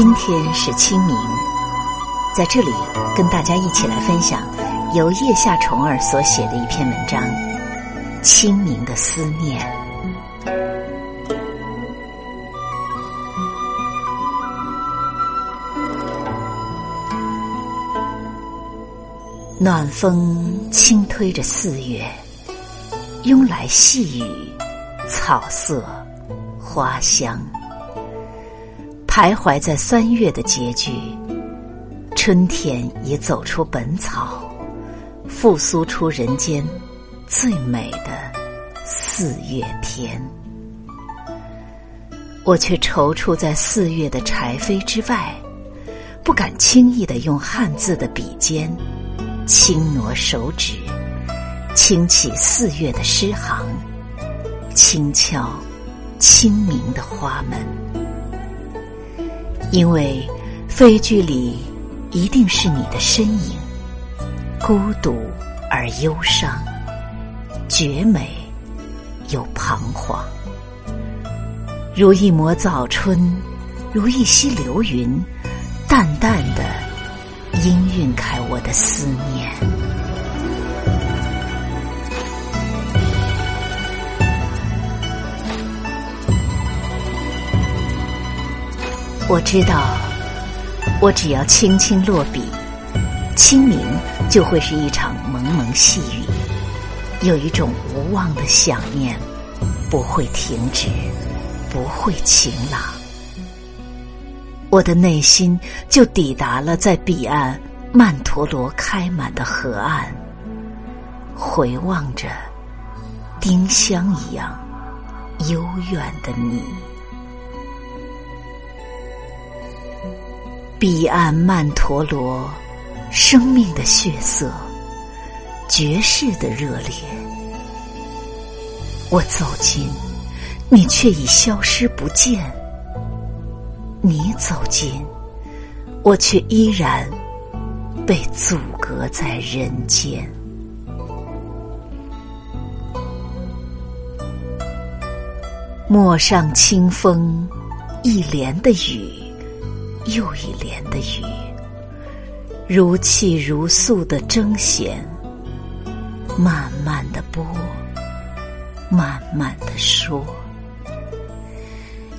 今天是清明，在这里跟大家一起来分享由叶夏虫儿所写的一篇文章《清明的思念》。暖风轻推着四月，慵来细雨，草色花香。徘徊在三月的结局，春天已走出本草，复苏出人间最美的四月天。我却踌躇在四月的柴扉之外，不敢轻易的用汉字的笔尖轻挪手指，轻启四月的诗行，轻敲清明的花门。因为废墟里一定是你的身影，孤独而忧伤，绝美又彷徨，如一抹早春，如一溪流云，淡淡的氤氲开我的思念。我知道，我只要轻轻落笔，清明就会是一场蒙蒙细雨。有一种无望的想念，不会停止，不会晴朗。我的内心就抵达了在彼岸曼陀罗开满的河岸，回望着丁香一样悠远的你。彼岸曼陀罗，生命的血色，绝世的热烈。我走近，你却已消失不见；你走近，我却依然被阻隔在人间。陌上清风，一帘的雨。又一帘的雨，如泣如诉的征弦，慢慢的播，慢慢的说。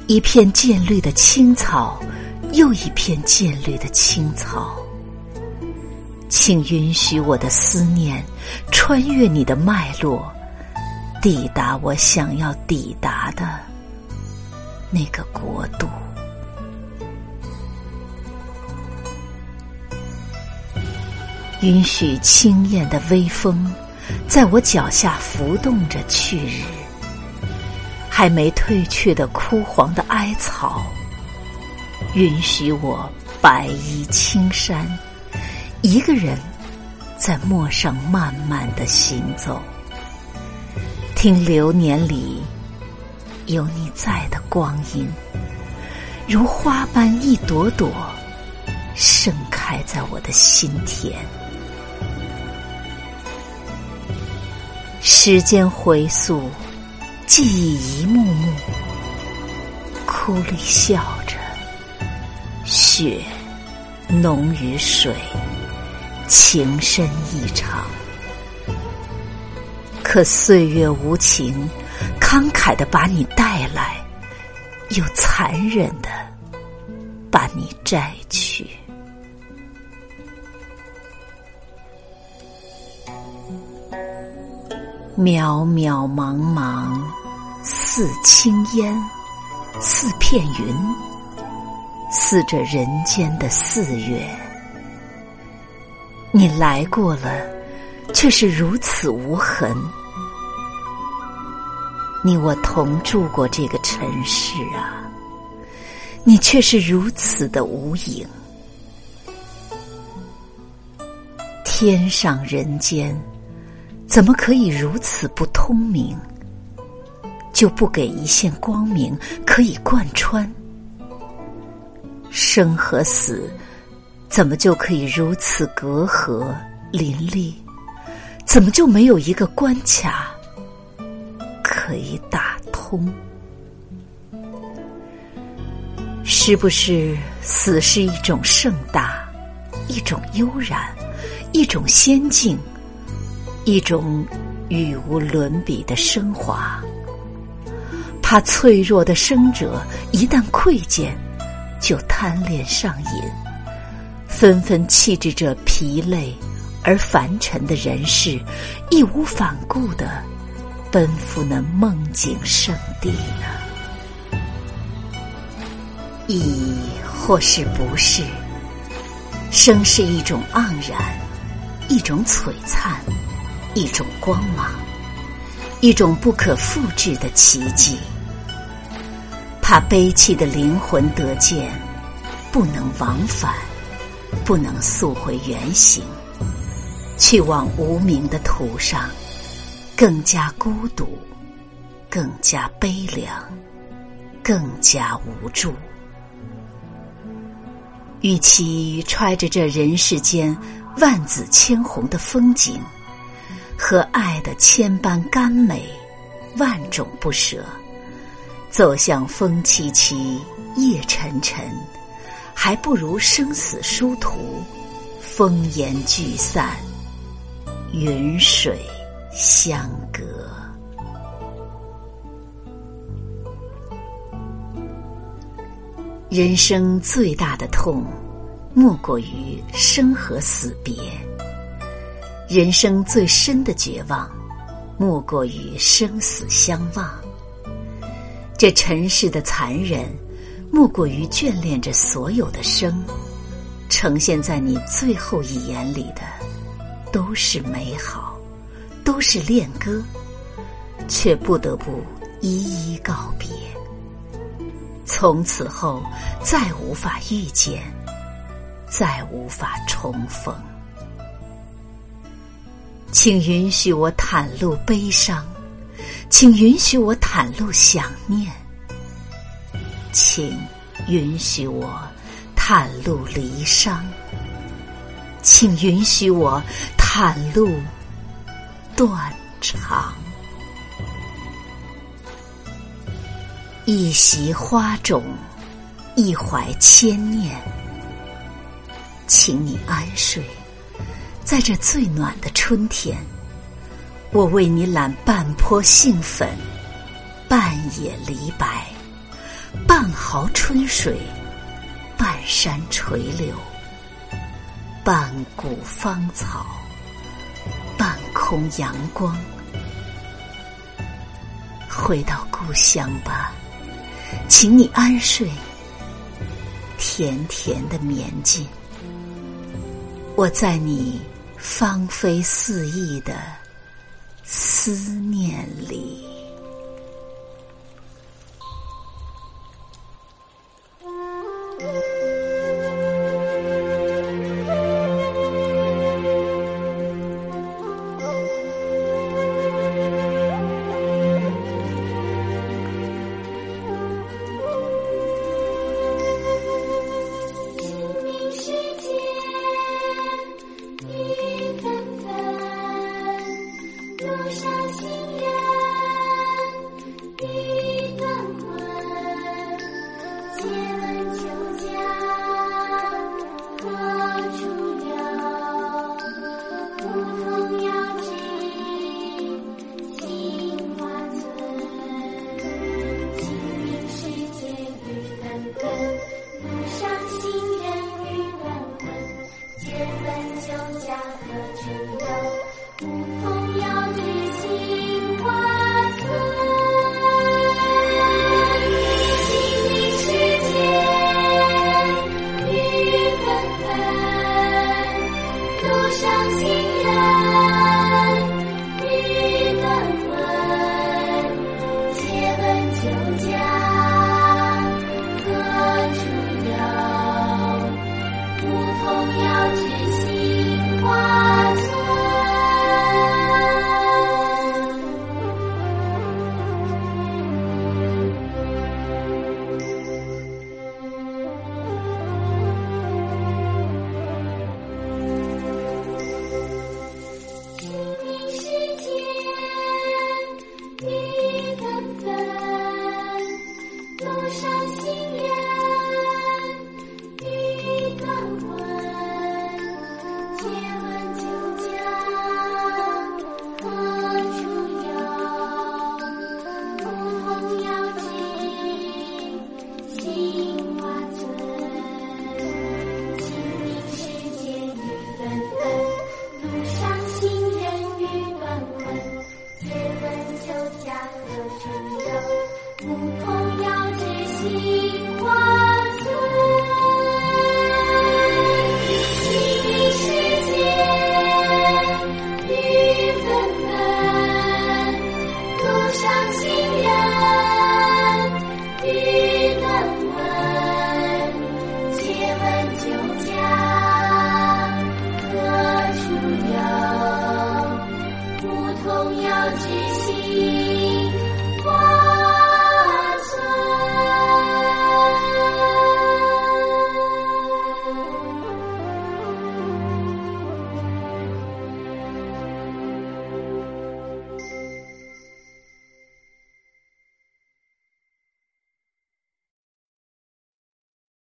一片渐绿的青草，又一片渐绿的青草，请允许我的思念穿越你的脉络，抵达我想要抵达的那个国度。允许轻艳的微风，在我脚下浮动着去日。还没褪去的枯黄的艾草，允许我白衣青衫，一个人在陌上慢慢的行走，听流年里有你在的光阴，如花般一朵朵盛开在我的心田。时间回溯，记忆一幕幕，哭里笑着，雪浓于水，情深意长。可岁月无情，慷慨的把你带来，又残忍的把你摘去。渺渺茫茫，似青烟，似片云，似这人间的四月。你来过了，却是如此无痕。你我同住过这个尘世啊，你却是如此的无影。天上人间。怎么可以如此不通明？就不给一线光明可以贯穿？生和死，怎么就可以如此隔阂林立？怎么就没有一个关卡可以打通？是不是死是一种盛大，一种悠然，一种仙境，一种语无伦比的升华？怕脆弱的生者一旦窥见，就贪恋上瘾，纷纷弃置这疲累而凡尘的人世，义无反顾的奔赴那梦境圣地呢？亦或是不是？生是一种盎然，一种璀璨，一种光芒，一种不可复制的奇迹。怕悲泣的灵魂得见，不能往返，不能速回原形，去往无名的途上，更加孤独，更加悲凉，更加无助。与其揣着这人世间万紫千红的风景，和爱的千般甘美，万种不舍。走向风凄凄，夜沉沉，还不如生死殊途，风烟聚散，云水相隔。人生最大的痛，莫过于生和死别；人生最深的绝望，莫过于生死相望。这尘世的残忍，莫过于眷恋着所有的生，呈现在你最后一眼里的，都是美好，都是恋歌，却不得不一一告别。从此后，再无法遇见，再无法重逢。请允许我袒露悲伤。请允许我袒露想念，请允许我袒露离殇，请允许我袒露断肠。一袭花种，一怀千念，请你安睡在这最暖的春天。我为你揽半坡杏粉，半野梨白，半壕春水，半山垂柳，半谷芳草，半空阳光。回到故乡吧，请你安睡，甜甜的眠境。我在你芳菲四溢的。思念里。